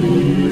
Holy